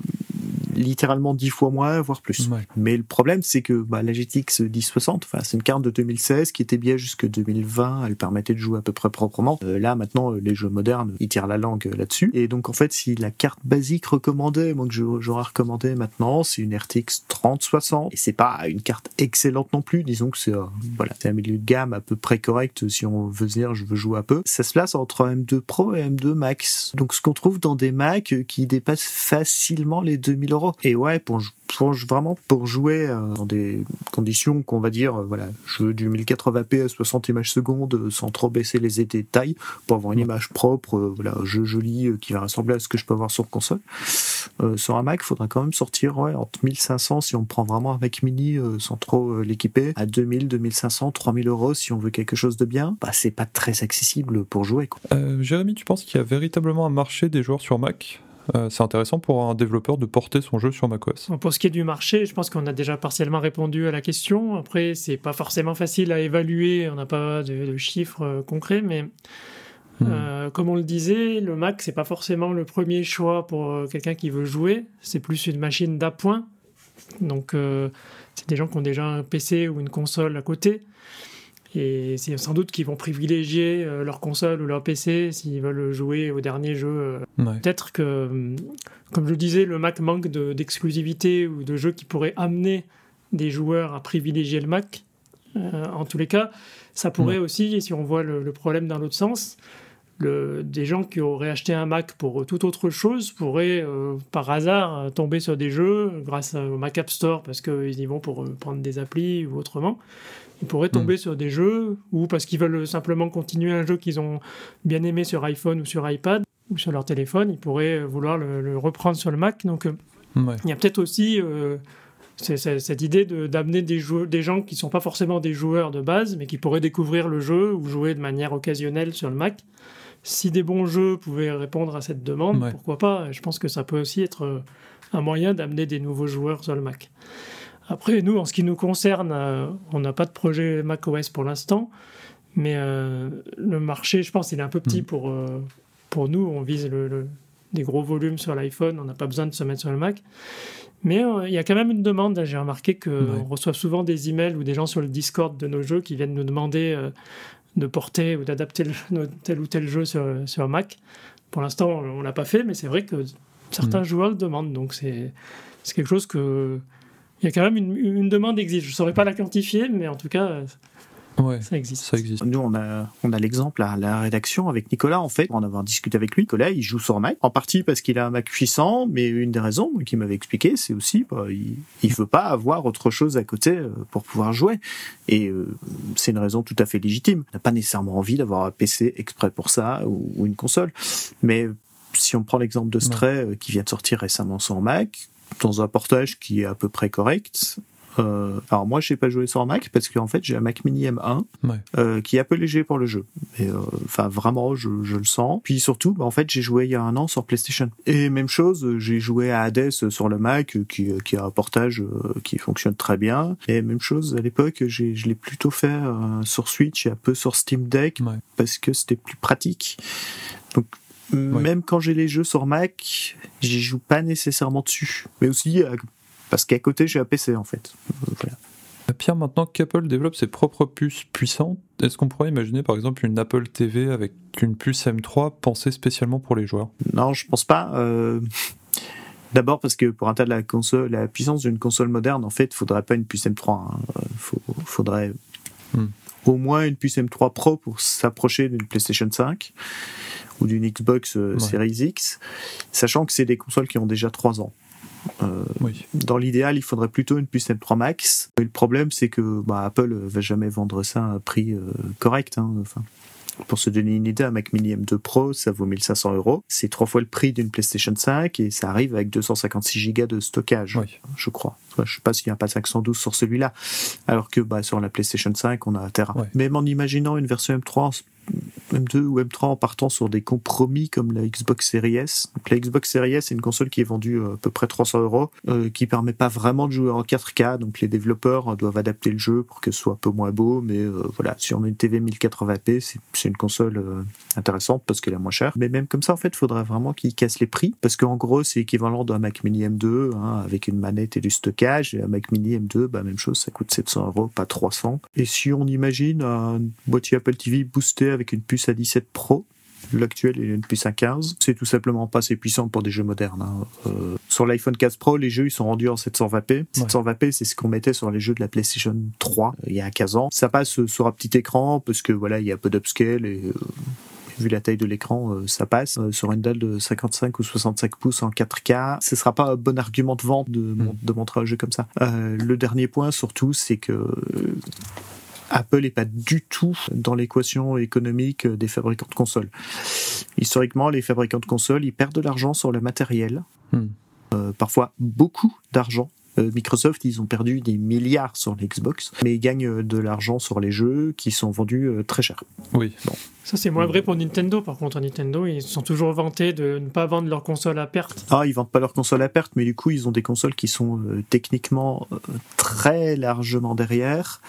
littéralement 10 fois moins, voire plus. Mais le problème, c'est que bah, la GTX 1060, enfin, c'est une carte de 2016 qui était bien jusque 2020, elle permettait de jouer à peu près proprement. Euh, là, maintenant, les jeux modernes, ils tirent la langue là-dessus. Et donc, en fait, si la carte basique recommandée, moi que j'aurais recommandé maintenant, c'est une RTX 3060, et c'est pas une carte excellente non plus, disons que c'est voilà, c'est un milieu de gamme à peu près correct si on veut dire je veux jouer un peu. Ça se place entre M2 Pro et M2 Max. Donc, ce qu'on trouve dans des Mac qui dépassent facilement les 2000 euros. Et ouais, pour, vraiment pour jouer euh, dans des conditions qu'on va dire, euh, voilà, je veux du 1080p à 60 images secondes euh, sans trop baisser les détails pour avoir une image propre, voilà, un jeu joli qui va ressembler à ce que je peux avoir sur console. sur un Mac, il faudra quand même sortir ouais, entre 1500 si on prend vraiment un Mac mini sans trop l'équiper, à 2000, 2500, 3000 euros si on veut quelque chose de bien. Bah, c'est pas très accessible pour jouer. Quoi. Jérémy, tu penses qu'il y a véritablement un marché des joueurs sur Mac? Euh, c'est intéressant pour un développeur de porter son jeu sur macOS. Pour ce qui est du marché, je pense qu'on a déjà partiellement répondu à la question. Après, c'est pas forcément facile à évaluer, on n'a pas de, chiffres euh, concrets, mais hmm. euh, comme on le disait, le Mac, c'est pas forcément le premier choix pour quelqu'un qui veut jouer, c'est plus une machine d'appoint. Donc, c'est des gens qui ont déjà un PC ou une console à côté. Et c'est sans doute qu'ils vont privilégier euh, leur console ou leur PC s'ils veulent jouer au dernier jeu. Euh. Peut-être que, hum, comme je le disais, le Mac manque d'exclusivité ou de jeux qui pourraient amener des joueurs à privilégier le Mac. Euh, en tous les cas, ça pourrait aussi, si on voit le, problème dans l'autre sens, le, des gens qui auraient acheté un Mac pour toute autre chose pourraient, par hasard, tomber sur des jeux grâce au Mac App Store parce qu'ils y vont pour prendre des applis ou autrement. Ils pourraient tomber hmm. sur des jeux ou parce qu'ils veulent simplement continuer un jeu qu'ils ont bien aimé sur iPhone ou sur iPad ou sur leur téléphone, ils pourraient vouloir le, reprendre sur le Mac. Donc euh, il y a peut-être aussi euh, cette idée d'amener des, des gens qui ne sont pas forcément des joueurs de base, mais qui pourraient découvrir le jeu ou jouer de manière occasionnelle sur le Mac. Si des bons jeux pouvaient répondre à cette demande, pourquoi pas? Je pense que ça peut aussi être euh, un moyen d'amener des nouveaux joueurs sur le Mac. Après, nous, en ce qui nous concerne, euh, on n'a pas de projet macOS pour l'instant, Mais le marché, je pense, il est un peu petit mm. pour, pour nous. On vise le, des gros volumes sur l'iPhone, on n'a pas besoin de se mettre sur le Mac. Mais il y a quand même une demande. J'ai remarqué qu'on reçoit souvent des emails ou des gens sur le Discord de nos jeux qui viennent nous demander de porter ou d'adapter tel ou tel jeu sur, sur Mac. Pour l'instant, on ne l'a pas fait, mais c'est vrai que certains mm. joueurs le demandent. Donc c'est quelque chose que. Il y a quand même une, une demande existe. Je ne saurais pas la quantifier, mais en tout cas, Ouais, ça existe. Ça existe. Nous, on a, on a l'exemple à la rédaction avec Nicolas, en fait, en avoir discuté avec lui. Nicolas, il joue sur Mac, en partie parce qu'il a un Mac puissant, mais une des raisons qu'il m'avait expliqué, c'est aussi, bah, il, il veut pas avoir autre chose à côté euh, pour pouvoir jouer. Et euh, c'est une raison tout à fait légitime. On n'a pas nécessairement envie d'avoir un PC exprès pour ça ou, une console. Mais si on prend l'exemple de Stray, euh, qui vient de sortir récemment sur Mac, dans un portage qui est à peu près correct, euh, alors moi, j'ai pas joué sur Mac parce qu'en fait, j'ai un Mac Mini M1 euh, qui est un peu léger pour le jeu. Euh, enfin, vraiment, je, le sens. Puis surtout, bah, en fait, j'ai joué il y a un an sur PlayStation. Et même chose, j'ai joué à Hades sur le Mac, qui, qui a un portage qui fonctionne très bien. Et même chose, à l'époque, je l'ai plutôt fait sur Switch et un peu sur Steam Deck parce que c'était plus pratique. Donc même quand j'ai les jeux sur Mac, j'y joue pas nécessairement dessus. Mais aussi parce qu'à côté, j'ai un PC en fait. Euh, Pierre, maintenant qu'Apple développe ses propres puces puissantes, est-ce qu'on pourrait imaginer par exemple une Apple TV avec une puce M3 pensée spécialement pour les joueurs? Non, je pense pas. Euh, d'abord parce que pour un tas de la console, la puissance d'une console moderne, en fait, il faudrait pas une puce M3. Il hein. faudrait hmm. Au moins une puce M3 Pro pour s'approcher d'une PlayStation 5 ou d'une Xbox euh, Series X, sachant que c'est des consoles qui ont déjà 3 ans. Euh, dans l'idéal, il faudrait plutôt une puce M3 Max. Et le problème, c'est que bah, Apple va jamais vendre ça à un prix euh, correct. Hein, enfin. Pour se donner une idée, un Mac Mini M2 Pro, ça vaut 1500 euros. C'est trois fois le prix d'une PlayStation 5 et ça arrive avec 256 Go de stockage, je crois. Je sais pas s'il n'y a pas 512 sur celui-là. Alors que bah, sur la PlayStation 5, on a un Tera. Même en imaginant une version M3 M2 ou M3 en partant sur des compromis comme la Xbox Series S. Donc, la Xbox Series S, c'est une console qui est vendue euh, à peu près 300 euros, euh, qui permet pas vraiment de jouer en 4K. Donc les développeurs doivent adapter le jeu pour que ce soit un peu moins beau. Mais euh, voilà, si on a une TV 1080p, c'est une console intéressante parce qu'elle est moins chère. Mais même comme ça, en fait, il faudrait vraiment qu'ils cassent les prix parce qu'en gros, c'est équivalent d'un Mac Mini M2 hein, avec une manette et du stockage. Et un Mac Mini M2, bah, même chose, ça coûte 700 euros, pas 300. Et si on imagine un boîtier Apple TV boosté avec une puce A17 Pro. L'actuel est une puce A15. C'est tout simplement pas assez puissant pour des jeux modernes. Hein. Euh, sur l'iPhone 4 Pro, les jeux ils sont rendus en 720p. 720p, c'est ce qu'on mettait sur les jeux de la PlayStation 3 euh, il y a 15 ans. Ça passe sur un petit écran parce que voilà, il y a un peu d'upscale et euh, vu la taille de l'écran, ça passe. sur une dalle de 55 ou 65 pouces en 4K, ce sera pas un bon argument de vente de, mm. de montrer un jeu comme ça. le dernier point surtout, c'est que Apple n'est pas du tout dans l'équation économique des fabricants de consoles. Historiquement, les fabricants de consoles, ils perdent de l'argent sur le matériel, hmm. euh, parfois beaucoup d'argent. Euh, Microsoft, ils ont perdu des milliards sur l'Xbox, mais ils gagnent de l'argent sur les jeux qui sont vendus euh, très cher. Oui. Bon. Ça, c'est moins vrai pour Nintendo. Par contre, Nintendo, ils sont toujours vantés de ne pas vendre leur console à perte. Ah, ils vendent pas leur console à perte, mais du coup, ils ont des consoles qui sont techniquement très largement derrière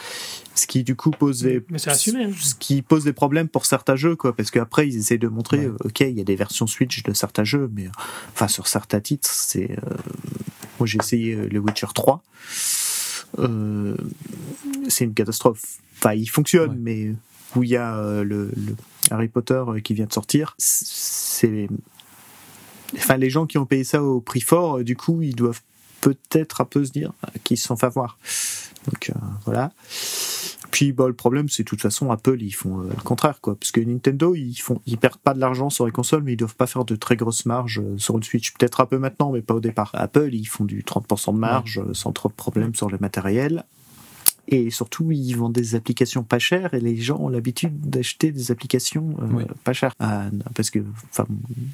ce qui du coup pose des, Mais assumé, hein. ce qui pose des problèmes pour certains jeux quoi parce qu'après ils essaient de montrer ok il y a des versions Switch de certains jeux mais enfin sur certains titres c'est euh, moi j'ai essayé euh, le Witcher 3 euh, c'est une catastrophe. Enfin il fonctionne mais où il y a le, Harry Potter qui vient de sortir c'est enfin les gens qui ont payé ça au prix fort du coup ils doivent peut-être un peu se dire qu'ils se sont fait avoir. Donc voilà puis bah, le problème, c'est de toute façon, Apple, ils font euh, le contraire, quoi. Parce que Nintendo, ils font, ils perdent pas de l'argent sur les consoles, mais ils doivent pas faire de très grosses marges euh, sur une Switch. Peut-être un peu maintenant, mais pas au départ. Apple, ils font du 30% de marge euh, sans trop de problèmes sur le matériel. Et surtout, ils vendent des applications pas chères et les gens ont l'habitude d'acheter des applications pas chères. Ah, parce que, enfin,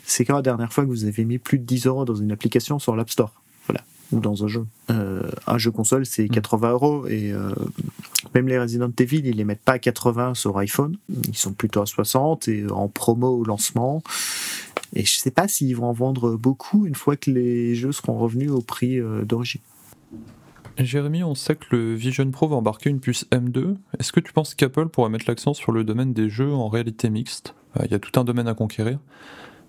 c'est quand la dernière fois que vous avez mis plus de 10 euros dans une application sur l'App Store ou dans un jeu. Euh, un jeu console, c'est 80 mm. euros et euh, même les Resident Evil, ils les mettent pas à 80 sur iPhone, ils sont plutôt à 60 et en promo au lancement. Et je sais pas s'ils vont en vendre beaucoup une fois que les jeux seront revenus au prix euh, d'origine. Jérémy, on sait que le Vision Pro va embarquer une puce M2. Est-ce que tu penses qu'Apple pourrait mettre l'accent sur le domaine des jeux en réalité mixte? Il y a tout un domaine à conquérir.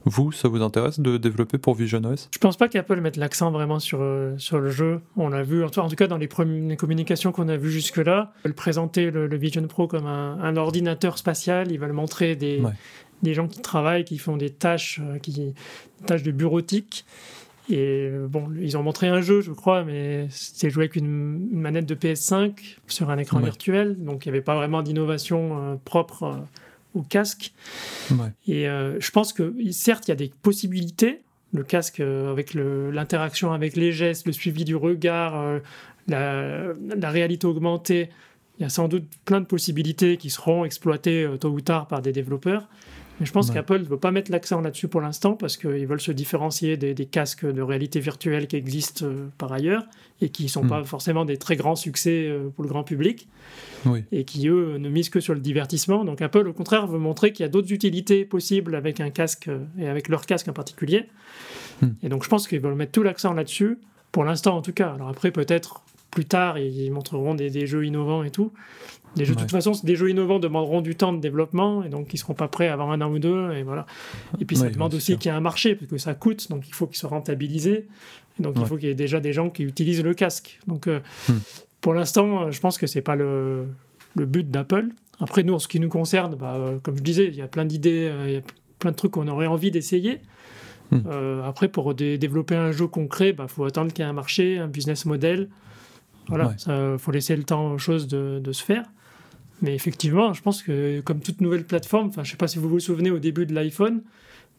Vous, ça vous intéresse de développer pour Vision OS Je pense pas qu'Apple mette l'accent vraiment sur, euh, sur le jeu. On l'a vu, en tout cas dans les, premières communications qu'on a vues jusque-là, ils veulent présenter le, Vision Pro comme un, ordinateur spatial, ils veulent montrer des, des gens qui travaillent, qui font des tâches, euh, qui, des tâches de bureautique. Et euh, bon, ils ont montré un jeu, je crois, mais c'était joué avec une, manette de PS5 sur un écran virtuel, donc il n'y avait pas vraiment d'innovation propre au casque. Et euh, je pense que, certes, il y a des possibilités. Le casque, euh, avec l'interaction avec les gestes, le suivi du regard, euh, la, réalité augmentée, il y a sans doute plein de possibilités qui seront exploitées tôt ou tard par des développeurs. Mais je pense qu'Apple ne veut pas mettre l'accent là-dessus pour l'instant parce qu'ils veulent se différencier des, casques de réalité virtuelle qui existent euh, par ailleurs et qui ne sont hmm. pas forcément des très grands succès euh, pour le grand public et qui, eux, ne misent que sur le divertissement. Donc Apple, au contraire, veut montrer qu'il y a d'autres utilités possibles avec un casque euh, et avec leur casque en particulier. Hmm. Et donc je pense qu'ils veulent mettre tout l'accent là-dessus, pour l'instant en tout cas. Alors après, peut-être plus tard, ils montreront des, des, jeux innovants et tout. Jeux, de toute façon, des jeux innovants demanderont du temps de développement et donc ils seront pas prêts avant un an ou deux et voilà. Et puis ça demande aussi qu'il y ait un marché parce que ça coûte, donc il faut qu'il soit rentabilisé. Et donc il faut qu'il y ait déjà des gens qui utilisent le casque. Donc euh, hmm. pour l'instant, je pense que c'est pas le, le but d'Apple. Après nous, en ce qui nous concerne, bah, euh, comme je disais, il y a plein d'idées, euh, il y a plein de trucs qu'on aurait envie d'essayer. Hmm. après, pour développer un jeu concret, il bah, faut attendre qu'il y ait un marché, un business model. Voilà, il faut laisser le temps aux choses de, de se faire. Mais effectivement, je pense que comme toute nouvelle plateforme, enfin, je ne sais pas si vous vous souvenez au début de l'iPhone,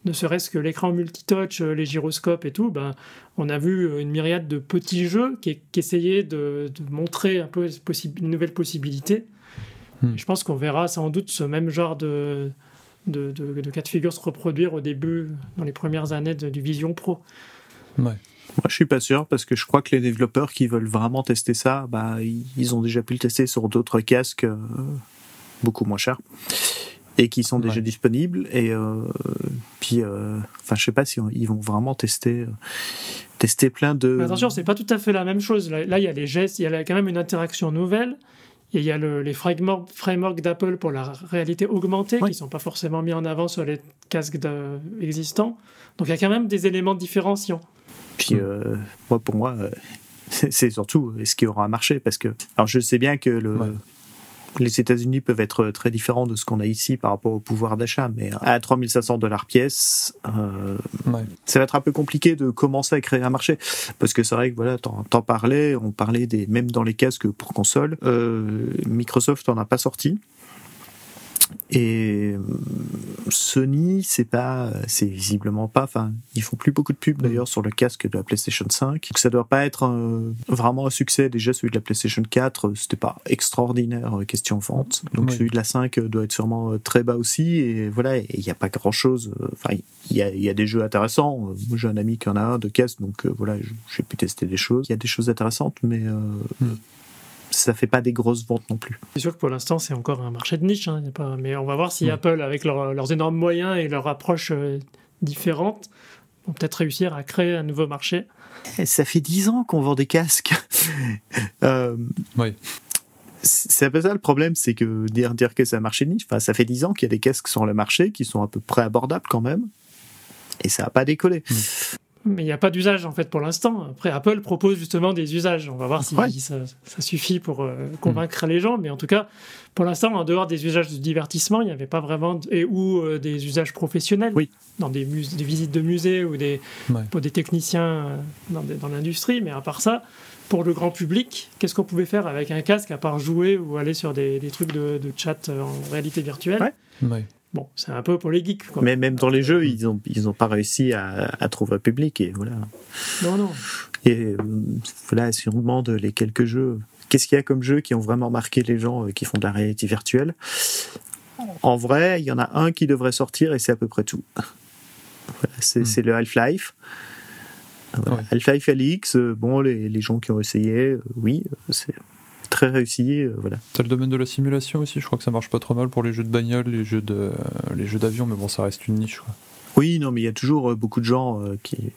ne serait-ce que l'écran multitouch, euh, les gyroscopes et tout, ben, on a vu euh, une myriade de petits jeux qui, essayaient de, montrer un peu une nouvelle possibilité. Hmm. Je pense qu'on verra sans doute ce même genre de, de, de, cas de figure se reproduire au début, dans les premières années du Vision Pro. Ouais. Moi, je suis pas sûr parce que je crois que les développeurs qui veulent vraiment tester ça, bah, ils ont déjà pu le tester sur d'autres casques euh, beaucoup moins chers et qui sont déjà disponibles. Et euh, puis, euh, enfin, je sais pas si ils vont vraiment tester, tester plein de. Mais attention, c'est pas tout à fait la même chose. Là, il y a les gestes, il y a quand même une interaction nouvelle. Et il y a les frameworks d'Apple pour la réalité augmentée qui ne sont pas forcément mis en avant sur les casques existants. Donc il y a quand même des éléments différenciants. Puis euh, moi, pour moi, euh, c'est surtout est-ce qu'il y aura un marché parce que alors je sais bien que le les États-Unis peuvent être très différents de ce qu'on a ici par rapport au pouvoir d'achat, mais à 3500 dollars pièce, euh, ça va être un peu compliqué de commencer à créer un marché. Parce que c'est vrai que voilà, t'en parlais, on parlait des, même dans les casques pour console, euh, Microsoft en a pas sorti. Et euh, Sony, c'est pas, c'est visiblement pas, enfin, ils font plus beaucoup de pubs d'ailleurs sur le casque de la PlayStation 5. Donc ça doit pas être vraiment un succès. Déjà, celui de la PlayStation 4, c'était pas extraordinaire euh, question vente. Donc celui de la 5 doit être sûrement euh, très bas aussi. Et voilà, il n'y a pas grand chose. Enfin, il y a, y a, des jeux intéressants. Moi, j'ai un ami qui en a un de casque, donc voilà, j'ai pu tester des choses. Il y a des choses intéressantes, mais hmm ça fait pas des grosses ventes non plus. C'est sûr que pour l'instant, c'est encore un marché de niche. Hein, pas... Mais on va voir si Apple, avec leurs énormes moyens et leur approche euh, différente, vont peut-être réussir à créer un nouveau marché. Eh, ça fait dix ans qu'on vend des casques. euh, oui. C'est un peu ça le problème, c'est que dire, dire que c'est un marché de niche, enfin, ça fait dix ans qu'il y a des casques sur le marché qui sont à peu près abordables quand même, et ça n'a pas décollé. Mm mais il n'y a pas d'usage en fait pour l'instant. Après, Apple propose justement des usages. On va voir si ça, suffit pour euh, convaincre les gens. Mais en tout cas, pour l'instant, en dehors des usages de divertissement, il n'y avait pas vraiment et ou euh, des usages professionnels oui. dans des, des, visites de musées ou des pour des techniciens euh, dans, dans l'industrie. Mais à part ça, pour le grand public, qu'est-ce qu'on pouvait faire avec un casque à part jouer ou aller sur des, des trucs de, de, chat en réalité virtuelle? Bon, c'est un peu pour les geeks. Mais même dans les jeux, ils n'ont ils ont pas réussi à, à, trouver un public. Et voilà. Non, non. Et euh, voilà, si on demande les quelques jeux, qu'est-ce qu'il y a comme jeux qui ont vraiment marqué les gens euh, qui font de la réalité virtuelle? En vrai, il y en a un qui devrait sortir et c'est à peu près tout. Voilà, c'est hmm. le Half-Life. Half-Life Alix, euh, bon, les, les, gens qui ont essayé, oui, c'est très réussi. Euh, voilà. T'as le domaine de la simulation aussi, je crois que ça marche pas trop mal pour les jeux de bagnole, les jeux de, les jeux d'avion, mais bon, ça reste une niche. Oui, non, mais il y a toujours euh, beaucoup de gens euh, qui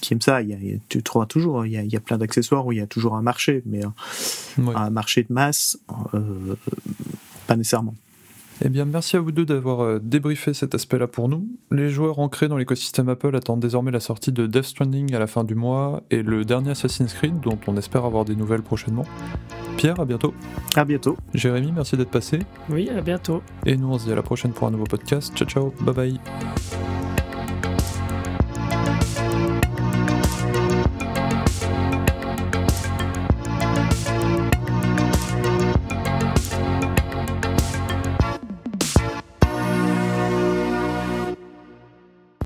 qui aiment ça. tu trouveras toujours, il y a, plein d'accessoires où il y a toujours un marché, mais un marché de masse, pas nécessairement. Eh bien, merci à vous deux d'avoir euh, débriefé cet aspect-là pour nous. Les joueurs ancrés dans l'écosystème Apple attendent désormais la sortie de Death Stranding à la fin du mois et le dernier Assassin's Creed dont on espère avoir des nouvelles prochainement. Pierre, à bientôt. À bientôt. Jérémy, merci d'être passé. Oui, à bientôt. Et nous, on se dit à la prochaine pour un nouveau podcast. Ciao, ciao. Bye bye.